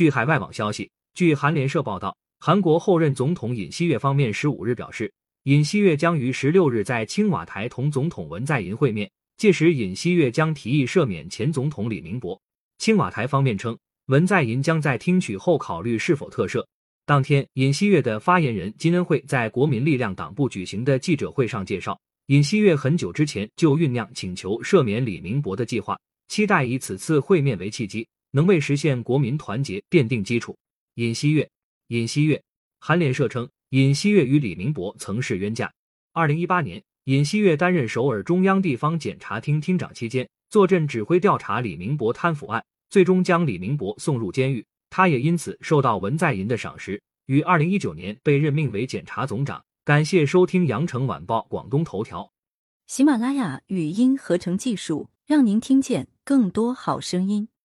据海外网消息，据韩联社报道，韩国后任总统尹锡悦方面十五日表示，尹锡悦将于十六日在青瓦台同总统文在寅会面，届时尹锡悦将提议赦免前总统李明博。青瓦台方面称，文在寅将在听取后考虑是否特赦。当天，尹锡悦的发言人金恩惠在国民力量党部举行的记者会上介绍，尹锡悦很久之前就酝酿请求赦免李明博的计划，期待以此次会面为契机，能为实现国民团结奠定基础。尹锡悦，尹锡悦，韩联社称，尹锡悦与李明博曾是冤家。二零一八年，尹锡悦担任首尔中央地方检察厅厅长期间，坐镇指挥调查李明博贪腐案，最终将李明博送入监狱。他也因此受到文在寅的赏识，于二零一九年被任命为检察总长。感谢收听羊城晚报广东头条，喜马拉雅语音合成技术，让您听见更多好声音。